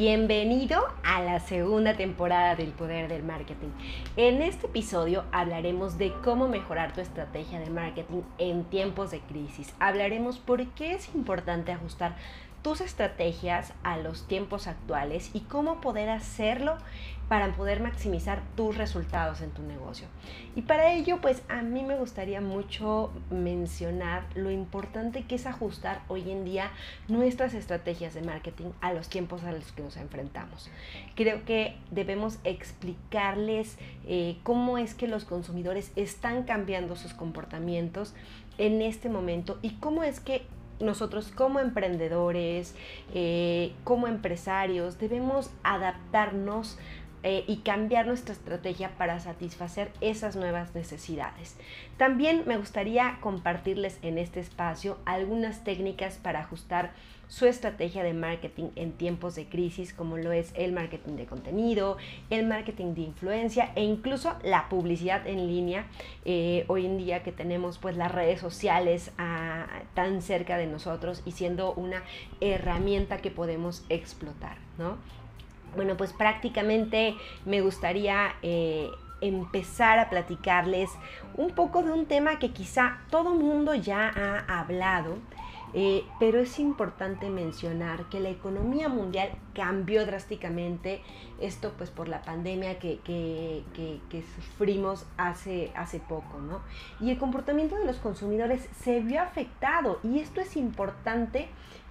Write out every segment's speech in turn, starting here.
Bienvenido a la segunda temporada del Poder del Marketing. En este episodio hablaremos de cómo mejorar tu estrategia de marketing en tiempos de crisis. Hablaremos por qué es importante ajustar tus estrategias a los tiempos actuales y cómo poder hacerlo para poder maximizar tus resultados en tu negocio. Y para ello, pues a mí me gustaría mucho mencionar lo importante que es ajustar hoy en día nuestras estrategias de marketing a los tiempos a los que nos enfrentamos. Creo que debemos explicarles eh, cómo es que los consumidores están cambiando sus comportamientos en este momento y cómo es que nosotros como emprendedores, eh, como empresarios, debemos adaptarnos eh, y cambiar nuestra estrategia para satisfacer esas nuevas necesidades. También me gustaría compartirles en este espacio algunas técnicas para ajustar su estrategia de marketing en tiempos de crisis, como lo es el marketing de contenido, el marketing de influencia e incluso la publicidad en línea. Eh, hoy en día que tenemos pues las redes sociales ah, tan cerca de nosotros y siendo una herramienta que podemos explotar, ¿no? Bueno, pues prácticamente me gustaría eh, empezar a platicarles un poco de un tema que quizá todo mundo ya ha hablado, eh, pero es importante mencionar que la economía mundial cambió drásticamente, esto pues por la pandemia que, sufrimos hace, hace poco, ¿no? Y el comportamiento de los consumidores se vio afectado y esto es importante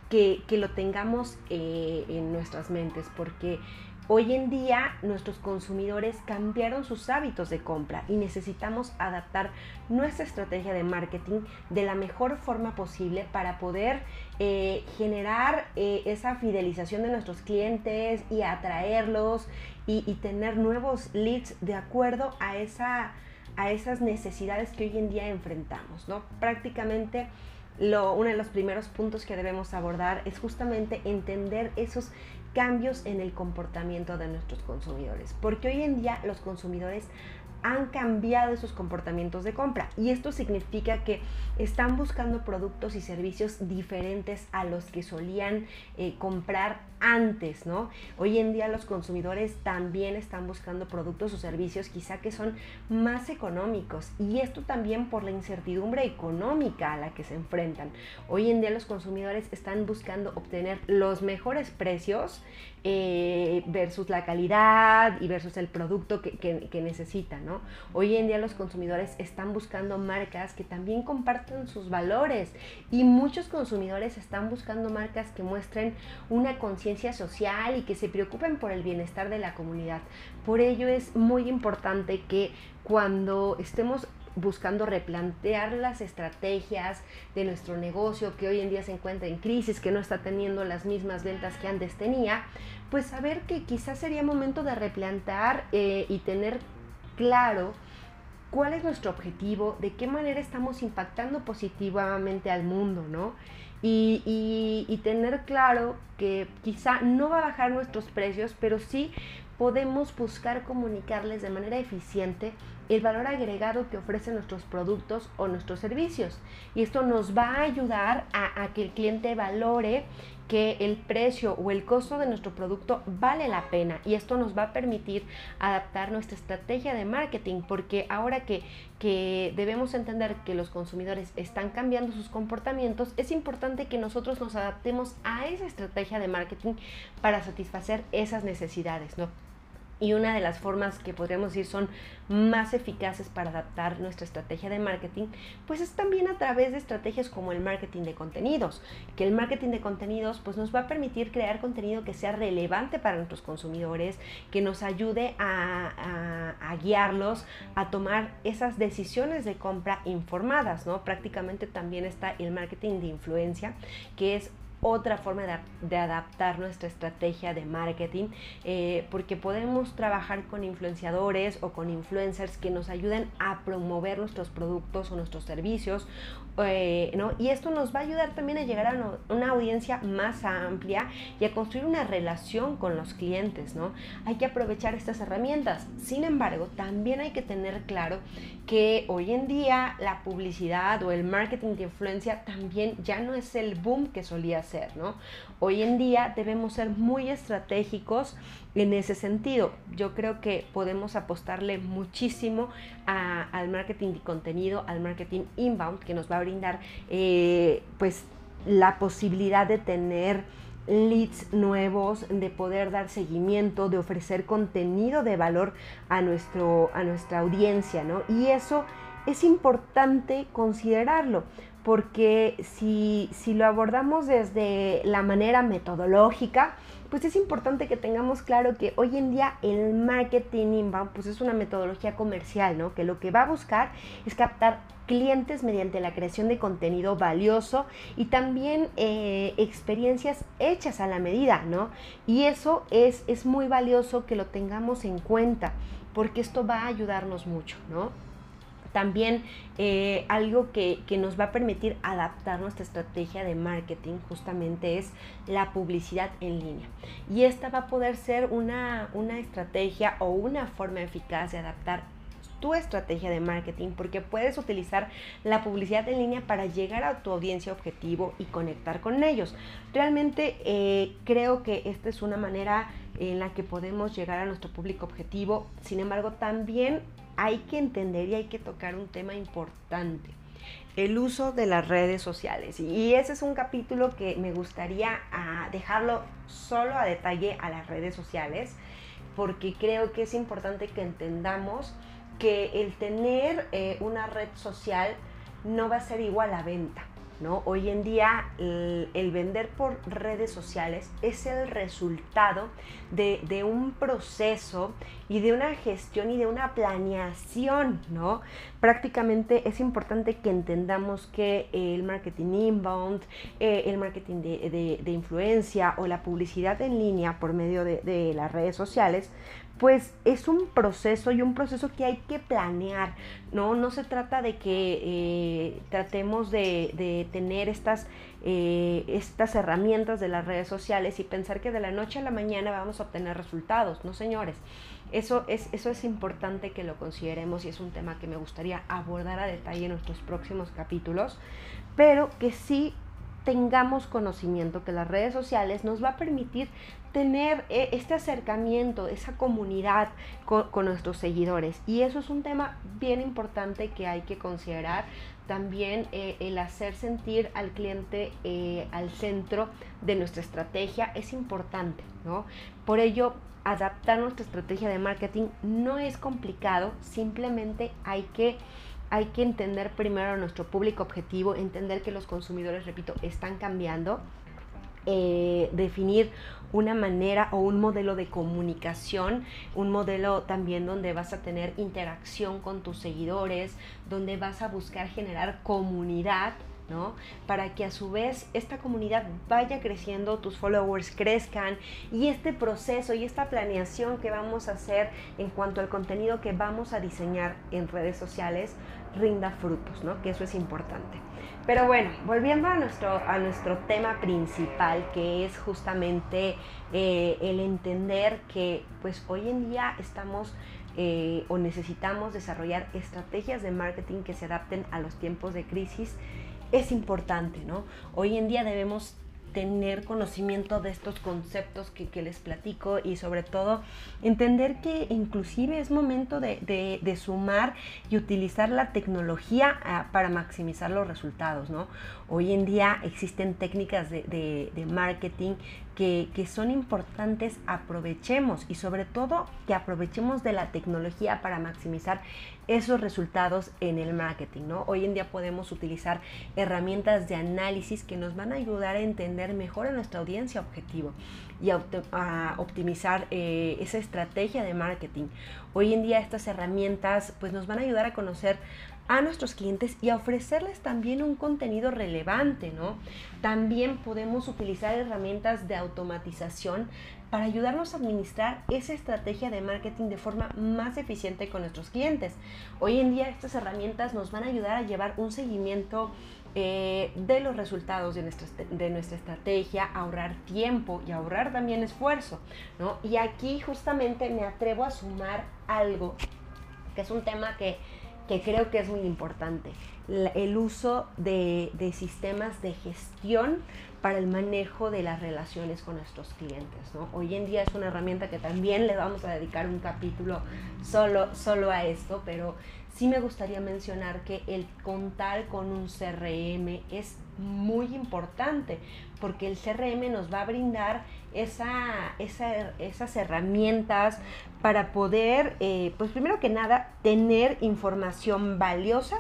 que, lo tengamos eh, en nuestras mentes, porque hoy en día nuestros consumidores cambiaron sus hábitos de compra y necesitamos adaptar nuestra estrategia de marketing de la mejor forma posible para poder eh, generar eh, esa fidelización de nuestros clientes y atraerlos y, tener nuevos leads de acuerdo a, esa, a esas necesidades que hoy en día enfrentamos, ¿no? Prácticamente uno de los primeros puntos que debemos abordar es justamente entender esos cambios en el comportamiento de nuestros consumidores, porque hoy en día los consumidores han cambiado sus comportamientos de compra y esto significa que están buscando productos y servicios diferentes a los que solían eh, comprar antes, ¿no? Hoy en día los consumidores también están buscando productos o servicios quizá que son más económicos y esto también por la incertidumbre económica a la que se enfrentan. Hoy en día los consumidores están buscando obtener los mejores precios eh, versus la calidad y versus el producto que, que necesitan, ¿no? Hoy en día los consumidores están buscando marcas que también comparten sus valores y muchos consumidores están buscando marcas que muestren una conciencia social y que se preocupen por el bienestar de la comunidad. Por ello es muy importante que cuando estemos buscando replantear las estrategias de nuestro negocio que hoy en día se encuentra en crisis, que no está teniendo las mismas ventas que antes tenía, pues saber que quizás sería momento de replantear eh, y tener claro cuál es nuestro objetivo, de qué manera estamos impactando positivamente al mundo, ¿no? Y, y, tener claro que quizá no va a bajar nuestros precios, pero sí podemos buscar comunicarles de manera eficiente el valor agregado que ofrecen nuestros productos o nuestros servicios. Y esto nos va a ayudar a, que el cliente valore que el precio o el costo de nuestro producto vale la pena y esto nos va a permitir adaptar nuestra estrategia de marketing porque ahora que, que debemos entender que los consumidores están cambiando sus comportamientos, es importante que nosotros nos adaptemos a esa estrategia de marketing para satisfacer esas necesidades, ¿no? Y una de las formas que podríamos decir son más eficaces para adaptar nuestra estrategia de marketing, pues es también a través de estrategias como el marketing de contenidos, que el marketing de contenidos pues nos va a permitir crear contenido que sea relevante para nuestros consumidores, que nos ayude a, a guiarlos a tomar esas decisiones de compra informadas, ¿no? Prácticamente también está el marketing de influencia, que es otra forma de, adaptar nuestra estrategia de marketing, eh, porque podemos trabajar con influenciadores o con influencers que nos ayuden a promover nuestros productos o nuestros servicios, eh, ¿no? Y esto nos va a ayudar también a llegar a una audiencia más amplia y a construir una relación con los clientes, ¿no? Hay que aprovechar estas herramientas. Sin embargo, también hay que tener claro que hoy en día la publicidad o el marketing de influencia también ya no es el boom que solía hacer, ¿no? Hoy en día debemos ser muy estratégicos en ese sentido. Yo creo que podemos apostarle muchísimo al marketing de contenido, al marketing inbound, que nos va a brindar eh, pues la posibilidad de tener leads nuevos, de poder dar seguimiento, de ofrecer contenido de valor a, nuestro, a nuestra audiencia, ¿no? Y eso es importante considerarlo, porque si, si lo abordamos desde la manera metodológica, pues es importante que tengamos claro que hoy en día el marketing inbound pues es una metodología comercial, ¿no? Que lo que va a buscar es captar clientes mediante la creación de contenido valioso y también eh, experiencias hechas a la medida, ¿no? Y eso es, es muy valioso que lo tengamos en cuenta porque esto va a ayudarnos mucho, ¿no? También eh, algo que, nos va a permitir adaptar nuestra estrategia de marketing justamente es la publicidad en línea. Y esta va a poder ser una, una estrategia o una forma eficaz de adaptar tu estrategia de marketing porque puedes utilizar la publicidad en línea para llegar a tu audiencia objetivo y conectar con ellos. Realmente eh, creo que esta es una manera en la que podemos llegar a nuestro público objetivo. Sin embargo, también hay que entender y hay que tocar un tema importante, el uso de las redes sociales. Y ese es un capítulo que me gustaría ah, dejarlo solo a detalle a las redes sociales, porque creo que es importante que entendamos que el tener eh, una red social no va a ser igual a venta. ¿No? Hoy en día el, vender por redes sociales es el resultado de, un proceso y de una gestión y de una planeación, ¿no? Prácticamente es importante que entendamos que el marketing inbound, eh, el marketing de, influencia o la publicidad en línea por medio de las redes sociales, pues es un proceso y un proceso que hay que planear, ¿no? No se trata de que eh, tratemos de, tener estas, eh, estas herramientas de las redes sociales y pensar que de la noche a la mañana vamos a obtener resultados, no señores. Eso es, eso es importante que lo consideremos y es un tema que me gustaría abordar a detalle en nuestros próximos capítulos, pero que sí tengamos conocimiento que las redes sociales nos va a permitir tener eh, este acercamiento, esa comunidad con, nuestros seguidores. Y eso es un tema bien importante que hay que considerar. También eh, el hacer sentir al cliente eh, al centro de nuestra estrategia es importante, ¿no? Por ello, adaptar nuestra estrategia de marketing no es complicado, simplemente hay que hay que entender primero nuestro público objetivo, entender que los consumidores, repito, están cambiando, eh, definir una manera o un modelo de comunicación, un modelo también donde vas a tener interacción con tus seguidores, donde vas a buscar generar comunidad ¿no? Para que a su vez esta comunidad vaya creciendo, tus followers crezcan y este proceso y esta planeación que vamos a hacer en cuanto al contenido que vamos a diseñar en redes sociales rinda frutos, ¿no? Que eso es importante. Pero bueno, volviendo a nuestro, a nuestro tema principal, que es justamente eh, el entender que pues hoy en día estamos eh, o necesitamos desarrollar estrategias de marketing que se adapten a los tiempos de crisis es importante, ¿no? Hoy en día debemos tener conocimiento de estos conceptos que, les platico y sobre todo entender que inclusive es momento de, sumar y utilizar la tecnología ah, para maximizar los resultados, ¿no? Hoy en día existen técnicas de, marketing que, son importantes, aprovechemos y sobre todo que aprovechemos de la tecnología para maximizar esos resultados en el marketing, ¿no? Hoy en día podemos utilizar herramientas de análisis que nos van a ayudar a entender mejor a nuestra audiencia objetivo y a, optimizar eh, esa estrategia de marketing. Hoy en día estas herramientas pues nos van a ayudar a conocer a nuestros clientes y a ofrecerles también un contenido relevante, ¿no? También podemos utilizar herramientas de automatización para ayudarnos a administrar esa estrategia de marketing de forma más eficiente con nuestros clientes. Hoy en día estas herramientas nos van a ayudar a llevar un seguimiento eh, de los resultados de nuestra, de nuestra estrategia, ahorrar tiempo y ahorrar también esfuerzo. ¿no? Y aquí justamente me atrevo a sumar algo, que es un tema que, que creo que es muy importante. el uso de, sistemas de gestión para el manejo de las relaciones con nuestros clientes. Hoy en día es una herramienta que también le vamos a dedicar un capítulo solo, solo a esto, pero sí me gustaría mencionar que el contar con un CRM es muy importante porque el CRM nos va a brindar esa, esas herramientas para poder, eh, pues primero que nada, tener información valiosa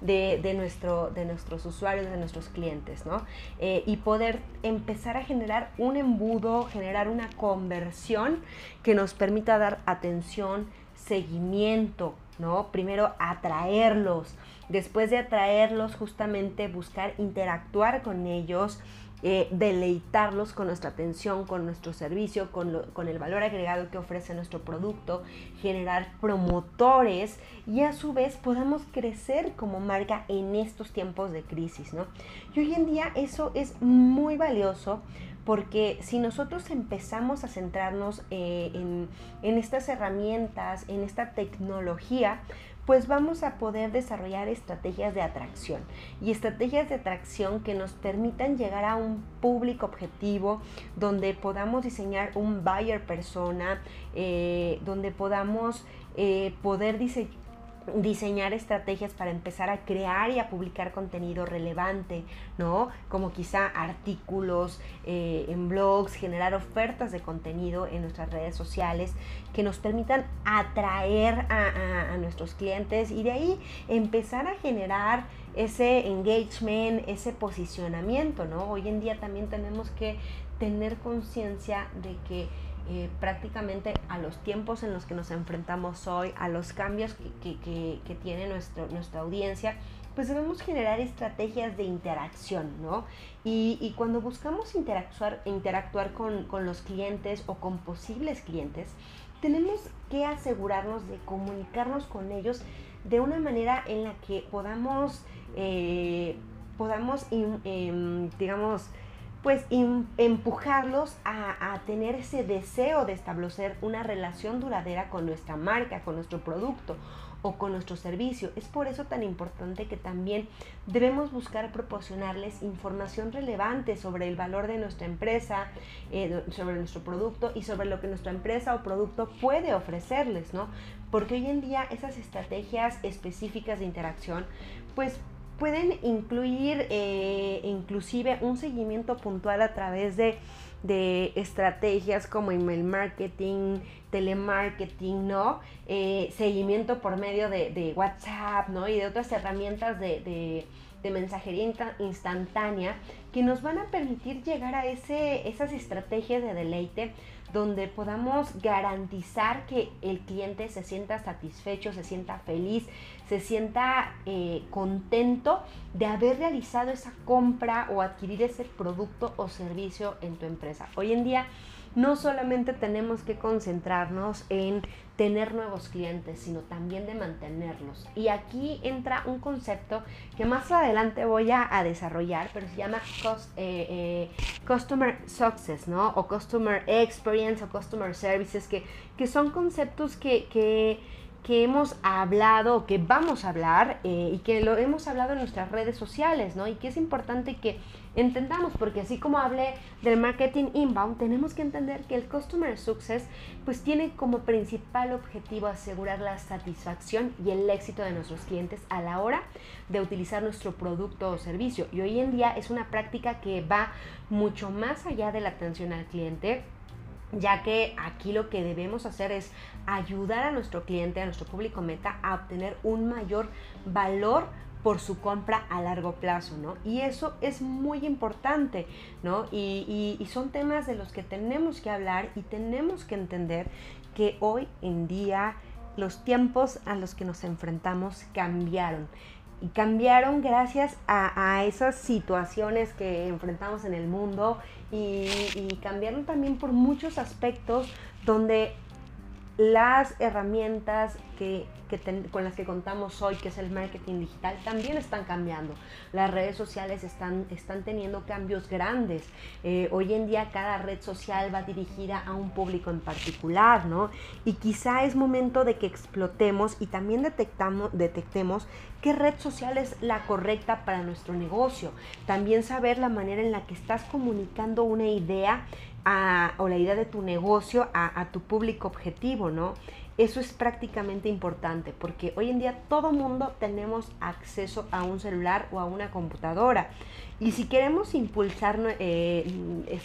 de, nuestro, de nuestros usuarios, de nuestros clientes, ¿no? Eh, y poder empezar a generar un embudo, generar una conversión que nos permita dar atención, seguimiento, ¿no? Primero atraerlos, después de atraerlos justamente buscar interactuar con ellos, eh, deleitarlos con nuestra atención, con nuestro servicio, con, con, el valor agregado que ofrece nuestro producto, generar promotores y a su vez podamos crecer como marca en estos tiempos de crisis, ¿no? Y hoy en día eso es muy valioso porque si nosotros empezamos a centrarnos eh, en, en estas herramientas, en esta tecnología, pues vamos a poder desarrollar estrategias de atracción y estrategias de atracción que nos permitan llegar a un público objetivo donde podamos diseñar un buyer persona, eh, donde podamos eh, poder diseñar diseñar estrategias para empezar a crear y a publicar contenido relevante, ¿no? Como quizá artículos eh, en blogs, generar ofertas de contenido en nuestras redes sociales que nos permitan atraer a, a nuestros clientes y de ahí empezar a generar ese engagement, ese posicionamiento, ¿no? Hoy en día también tenemos que tener conciencia de que eh, prácticamente a los tiempos en los que nos enfrentamos hoy, a los cambios que, que, tiene nuestro, nuestra audiencia, pues debemos generar estrategias de interacción, ¿no? Y, y cuando buscamos interactuar, interactuar con, con, los clientes o con posibles clientes, tenemos que asegurarnos de comunicarnos con ellos de una manera en la que podamos, eh, podamos em, digamos, pues empujarlos a, tener ese deseo de establecer una relación duradera con nuestra marca, con nuestro producto o con nuestro servicio. Es por eso tan importante que también debemos buscar proporcionarles información relevante sobre el valor de nuestra empresa, eh, sobre nuestro producto y sobre lo que nuestra empresa o producto puede ofrecerles, ¿no? Porque hoy en día esas estrategias específicas de interacción, pues pueden incluir eh, inclusive un seguimiento puntual a través de, estrategias como email marketing, telemarketing, ¿no? Eh, seguimiento por medio de, WhatsApp, ¿no? Y de otras herramientas de, de mensajería instantánea que nos van a permitir llegar a ese, esas estrategias de deleite donde podamos garantizar que el cliente se sienta satisfecho, se sienta feliz, se sienta eh, contento de haber realizado esa compra o adquirir ese producto o servicio en tu empresa. Hoy en día no solamente tenemos que concentrarnos en tener nuevos clientes, sino también de mantenerlos. Y aquí entra un concepto que más adelante voy a, desarrollar, pero se llama eh, eh, Customer Success, ¿no? O Customer Experience o Customer Services, que, que son conceptos que, que que hemos hablado, que vamos a hablar eh, y que lo hemos hablado en nuestras redes sociales, ¿no? Y que es importante que entendamos, porque así como hablé del marketing inbound, tenemos que entender que el customer success pues tiene como principal objetivo asegurar la satisfacción y el éxito de nuestros clientes a la hora de utilizar nuestro producto o servicio. Y hoy en día es una práctica que va mucho más allá de la atención al cliente ya que aquí lo que debemos hacer es ayudar a nuestro cliente, a nuestro público meta, a obtener un mayor valor por su compra a largo plazo, ¿no? Y eso es muy importante, ¿no? Y, son temas de los que tenemos que hablar y tenemos que entender que hoy en día los tiempos a los que nos enfrentamos cambiaron y cambiaron gracias a, esas situaciones que enfrentamos en el mundo y, cambiaron también por muchos aspectos donde las herramientas que, con las que contamos hoy, que es el marketing digital, también están cambiando. Las redes sociales están, están teniendo cambios grandes. Eh, hoy en día cada red social va dirigida a un público en particular, ¿no? Y quizá es momento de que explotemos y también detectamos, detectemos qué red social es la correcta para nuestro negocio. También saber la manera en la que estás comunicando una idea o la idea de tu negocio a, a tu público objetivo, ¿no? Eso es prácticamente importante porque hoy en día todo mundo tenemos acceso a un celular o a una computadora. Y si queremos impulsar eh,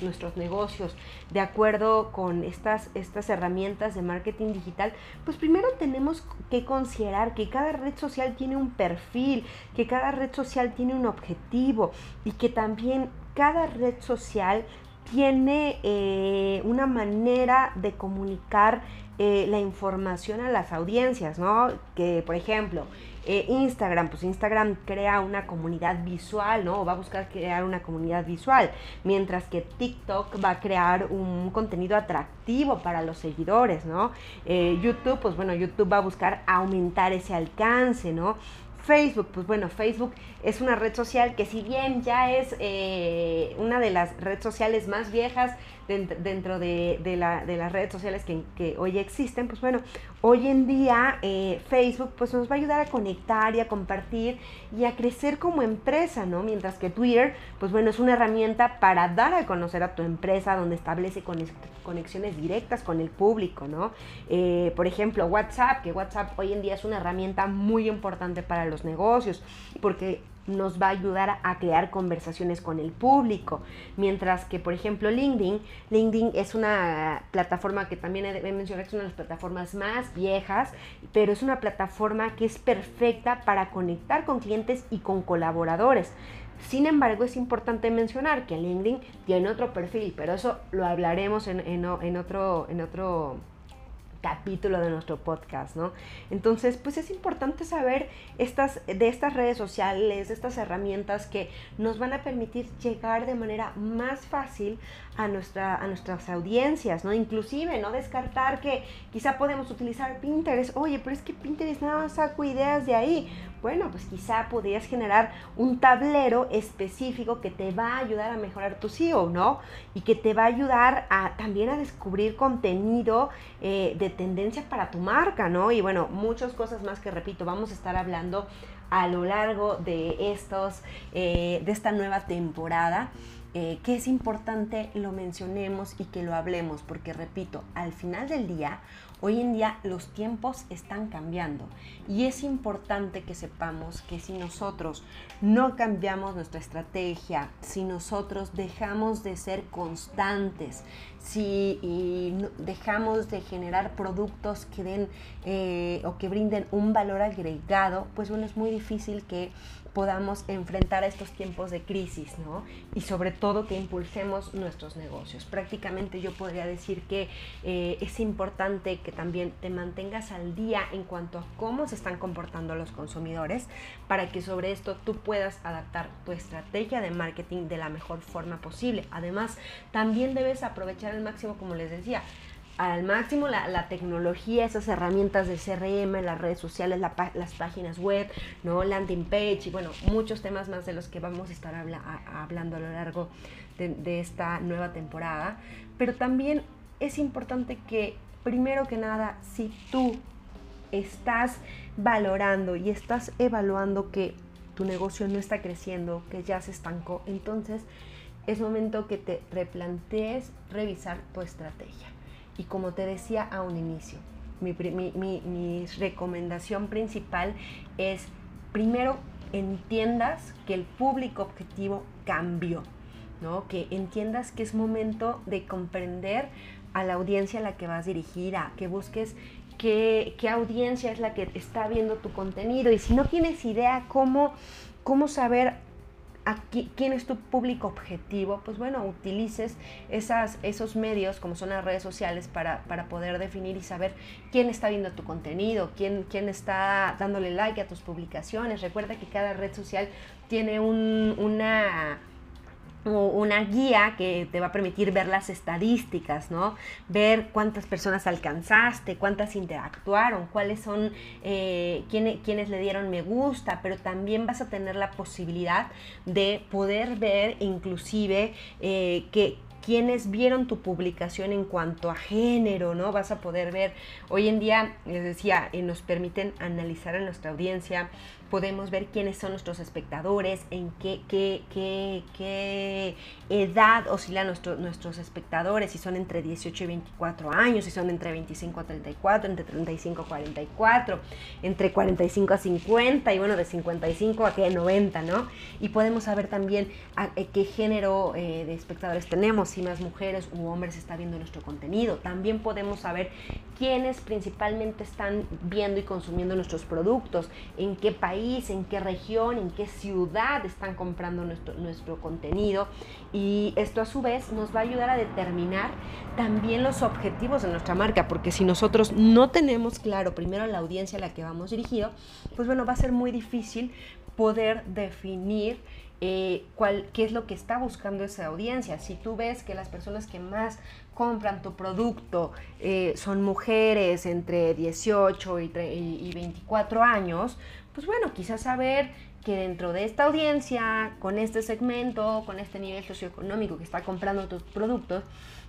nuestros negocios de acuerdo con estas, estas herramientas de marketing digital, pues primero tenemos que considerar que cada red social tiene un perfil, que cada red social tiene un objetivo y que también cada red social tiene eh, una manera de comunicar eh, la información a las audiencias, ¿no? Que, por ejemplo, eh, Instagram, pues Instagram crea una comunidad visual, ¿no? Va a buscar crear una comunidad visual, mientras que TikTok va a crear un contenido atractivo para los seguidores, ¿no? YouTube, pues bueno, YouTube va a buscar aumentar ese alcance, ¿no? Facebook, pues bueno, Facebook es una red social que si bien ya es una de las redes sociales más viejas dentro de, las redes sociales que, hoy existen, pues bueno, hoy en día eh, Facebook pues nos va a ayudar a conectar y a compartir y a crecer como empresa, ¿no? Mientras que Twitter, pues bueno, es una herramienta para dar a conocer a tu empresa donde establece conexiones directas con el público, ¿no? Eh, por ejemplo, WhatsApp, que WhatsApp hoy en día es una herramienta muy importante para los negocios, porque nos va a ayudar a crear conversaciones con el público. Mientras que, por ejemplo, LinkedIn, LinkedIn es una plataforma que también he que es una de las plataformas más viejas, pero es una plataforma que es perfecta para conectar con clientes y con colaboradores. Sin embargo, es importante mencionar que LinkedIn tiene otro perfil, pero eso lo hablaremos en, en otro, en otro capítulo de nuestro podcast, ¿no? Entonces, pues es importante saber estas, de estas redes sociales, estas herramientas que nos van a permitir llegar de manera más fácil a, nuestra, a nuestras audiencias, ¿no? Inclusive, no descartar que quizá podemos utilizar Pinterest. Oye, pero es que Pinterest nada más saco ideas de ahí. Bueno, pues quizá podrías generar un tablero específico que te va a ayudar a mejorar tu SEO, ¿no? Y que te va a ayudar a, también a descubrir contenido eh, de tendencia para tu marca, ¿no? Y bueno, muchas cosas más que repito, vamos a estar hablando a lo largo de estos, eh, de esta nueva temporada. Eh, que es importante lo mencionemos y que lo hablemos, porque repito, al final del día, hoy en día los tiempos están cambiando y es importante que sepamos que si nosotros no cambiamos nuestra estrategia, si nosotros dejamos de ser constantes, si dejamos de generar productos que den eh, o que brinden un valor agregado, pues bueno, es muy difícil que podamos enfrentar a estos tiempos de crisis, ¿no? Y sobre todo que impulsemos nuestros negocios. Prácticamente yo podría decir que eh, es importante que también te mantengas al día en cuanto a cómo se están comportando los consumidores para que sobre esto tú puedas adaptar tu estrategia de marketing de la mejor forma posible. Además, también debes aprovechar al máximo, como les decía, al máximo la, tecnología, esas herramientas de CRM, las redes sociales, las páginas web, ¿no? landing page y bueno, muchos temas más de los que vamos a estar hablando a lo largo de, esta nueva temporada. Pero también es importante que, primero que nada, si tú estás valorando y estás evaluando que tu negocio no está creciendo, que ya se estancó, entonces es momento que te replantees revisar tu estrategia. Y como te decía a un inicio, mi, recomendación principal es, primero, entiendas que el público objetivo cambió, ¿no? Que entiendas que es momento de comprender a la audiencia a la que vas dirigida, que busques qué, qué, audiencia es la que está viendo tu contenido y si no tienes idea cómo, cómo saber quién es tu público objetivo, pues bueno, utilices esas, esos medios como son las redes sociales para, poder definir y saber quién está viendo tu contenido, quién, quién está dándole like a tus publicaciones. Recuerda que cada red social tiene una una guía que te va a permitir ver las estadísticas, ¿no? Ver cuántas personas alcanzaste, cuántas interactuaron, cuáles son, eh, quiénes, le dieron me gusta, pero también vas a tener la posibilidad de poder ver inclusive eh, que quienes vieron tu publicación en cuanto a género, ¿no? Vas a poder ver, hoy en día, les decía, eh, nos permiten analizar a nuestra audiencia podemos ver quiénes son nuestros espectadores, en qué, qué, qué, qué edad oscilan nuestros espectadores, si son entre 18 y 24 años, si son entre 25 a 34, entre 35 a 44, entre 45 a 50 y bueno, de 55 a 90, ¿no? Y podemos saber también eh, qué género eh, de espectadores tenemos, si más mujeres u hombres está viendo nuestro contenido. También podemos saber quiénes principalmente están viendo y consumiendo nuestros productos, en qué país en qué región, en qué ciudad están comprando nuestro, nuestro contenido. Y esto a su vez nos va a ayudar a determinar también los objetivos de nuestra marca, porque si nosotros no tenemos claro primero la audiencia a la que vamos dirigido, pues bueno, va a ser muy difícil poder definir eh, cuál, qué es lo que está buscando esa audiencia. Si tú ves que las personas que más compran tu producto eh, son mujeres entre 18 y, y 24 años, pues bueno, quizás saber que dentro de esta audiencia, con este segmento, con este nivel socioeconómico que está comprando tus productos,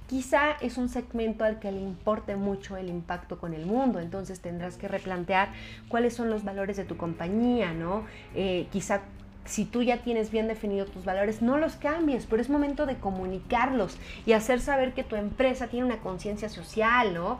quizá es un segmento al que le importe mucho el impacto con el mundo, entonces tendrás que replantear cuáles son los valores de tu compañía, ¿no? Eh, quizá si tú ya tienes bien definidos tus valores, no los cambies, pero es momento de comunicarlos y hacer saber que tu empresa tiene una conciencia social, ¿no?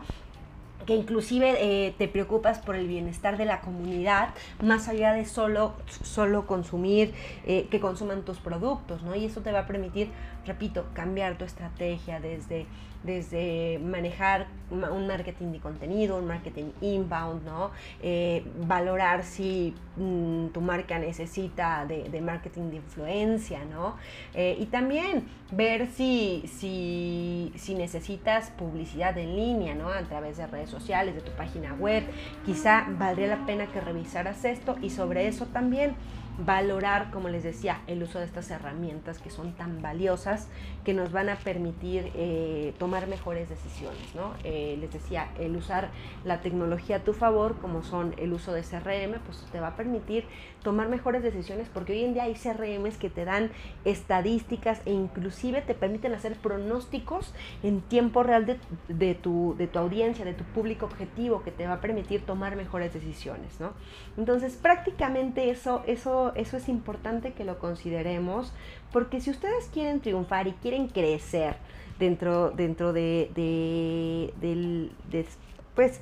que inclusive eh, te preocupas por el bienestar de la comunidad, más allá de solo, solo consumir, eh, que consuman tus productos, ¿no? Y eso te va a permitir, repito, cambiar tu estrategia desde desde manejar un marketing de contenido, un marketing inbound, ¿no? Eh, valorar si mm, tu marca necesita de, marketing de influencia, ¿no? Eh, y también ver si, si, si, necesitas publicidad en línea, ¿no? A través de redes sociales, de tu página web. Quizá valdría la pena que revisaras esto y sobre eso también valorar, como les decía, el uso de estas herramientas que son tan valiosas que nos van a permitir eh, tomar mejores decisiones. ¿no? Eh, les decía, el usar la tecnología a tu favor, como son el uso de CRM, pues te va a permitir tomar mejores decisiones porque hoy en día hay CRMs que te dan estadísticas e inclusive te permiten hacer pronósticos en tiempo real de, de, tu, de tu audiencia, de tu público objetivo, que te va a permitir tomar mejores decisiones. ¿no? Entonces, prácticamente eso, eso eso, es importante que lo consideremos, porque si ustedes quieren triunfar y quieren crecer dentro, dentro de, pues,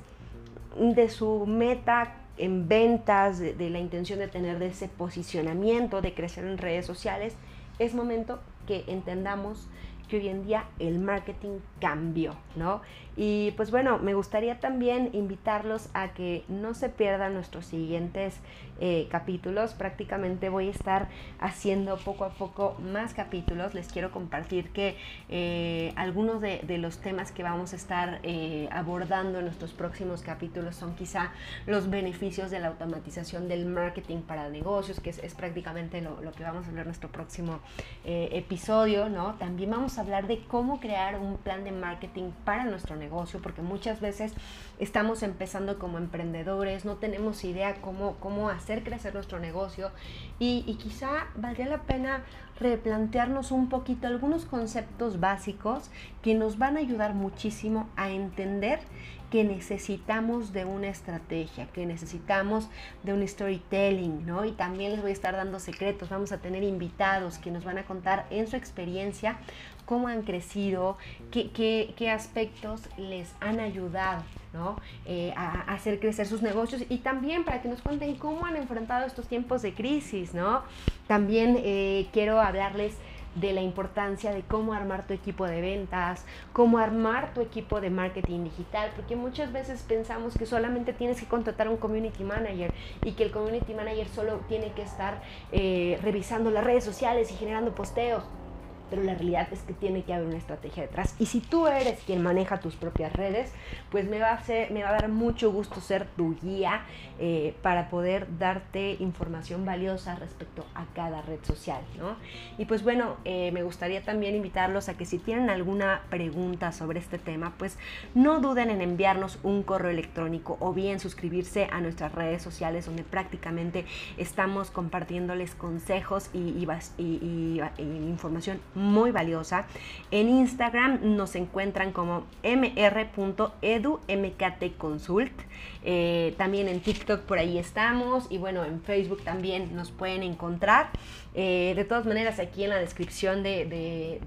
de su meta en ventas, de, la intención de tener de ese posicionamiento, de crecer en redes sociales, es momento que entendamos que hoy en día el marketing cambió, ¿no? Y pues bueno, me gustaría también invitarlos a que no se pierdan nuestros siguientes eh, capítulos. Prácticamente voy a estar haciendo poco a poco más capítulos. Les quiero compartir que eh, algunos de, los temas que vamos a estar eh, abordando en nuestros próximos capítulos son quizá los beneficios de la automatización del marketing para negocios, que es, prácticamente lo, lo, que vamos a hablar en nuestro próximo episodio, ¿no? También vamos a hablar de cómo crear un plan de marketing para nuestro negocio, porque muchas veces estamos empezando como emprendedores, no tenemos idea cómo, cómo hacer crecer nuestro negocio y, y quizá valdría la pena replantearnos un poquito algunos conceptos básicos que nos van a ayudar muchísimo a entender que necesitamos de una estrategia, que necesitamos de un storytelling, ¿no? Y también les voy a estar dando secretos, vamos a tener invitados que nos van a contar en su experiencia cómo han crecido, qué, qué, qué aspectos les han ayudado ¿no? Eh, a, hacer crecer sus negocios y también para que nos cuenten cómo han enfrentado estos tiempos de crisis. ¿no? También eh, quiero hablarles de la importancia de cómo armar tu equipo de ventas, cómo armar tu equipo de marketing digital, porque muchas veces pensamos que solamente tienes que contratar un community manager y que el community manager solo tiene que estar eh, revisando las redes sociales y generando posteos pero la realidad es que tiene que haber una estrategia detrás. Y si tú eres quien maneja tus propias redes, pues me va a, me va a dar mucho gusto ser tu guía eh, para poder darte información valiosa respecto a cada red social, ¿no? Y pues bueno, eh, me gustaría también invitarlos a que si tienen alguna pregunta sobre este tema, pues no duden en enviarnos un correo electrónico o bien suscribirse a nuestras redes sociales donde prácticamente estamos compartiéndoles consejos y, información muy valiosa. En Instagram nos encuentran como mr.edumktconsult. Eh, también en TikTok por ahí estamos y bueno, en Facebook también nos pueden encontrar. Eh, de todas maneras, aquí en la descripción de,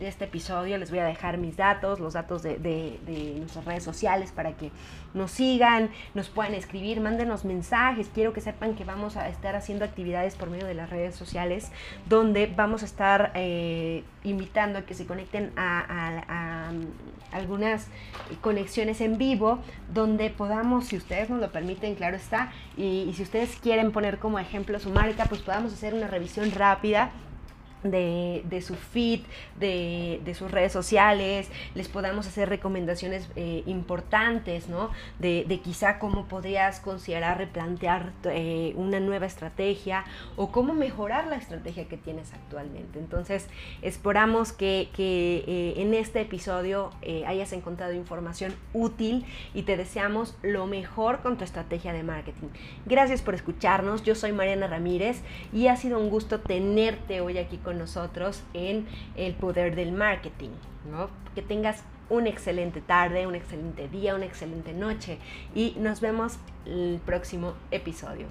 este episodio les voy a dejar mis datos, los datos de, nuestras redes sociales para que nos sigan, nos puedan escribir, mándenos mensajes. Quiero que sepan que vamos a estar haciendo actividades por medio de las redes sociales donde vamos a estar eh, invitando a que se conecten a, algunas conexiones en vivo donde podamos, si ustedes nos lo permiten, claro está, y, y si ustedes quieren poner como ejemplo su marca, pues podamos hacer una revisión rápida de, su feed, de, sus redes sociales, les podamos hacer recomendaciones eh, importantes, ¿no? De, quizá cómo podrías considerar replantear eh, una nueva estrategia o cómo mejorar la estrategia que tienes actualmente. Entonces, esperamos que, eh, en este episodio hayas encontrado información útil y te deseamos lo mejor con tu estrategia de marketing. Gracias por escucharnos, yo soy Mariana Ramírez y ha sido un gusto tenerte hoy aquí con nosotros en El Poder del Marketing. ¿no? Que tengas una excelente tarde, un excelente día, una excelente noche y nos vemos el próximo episodio.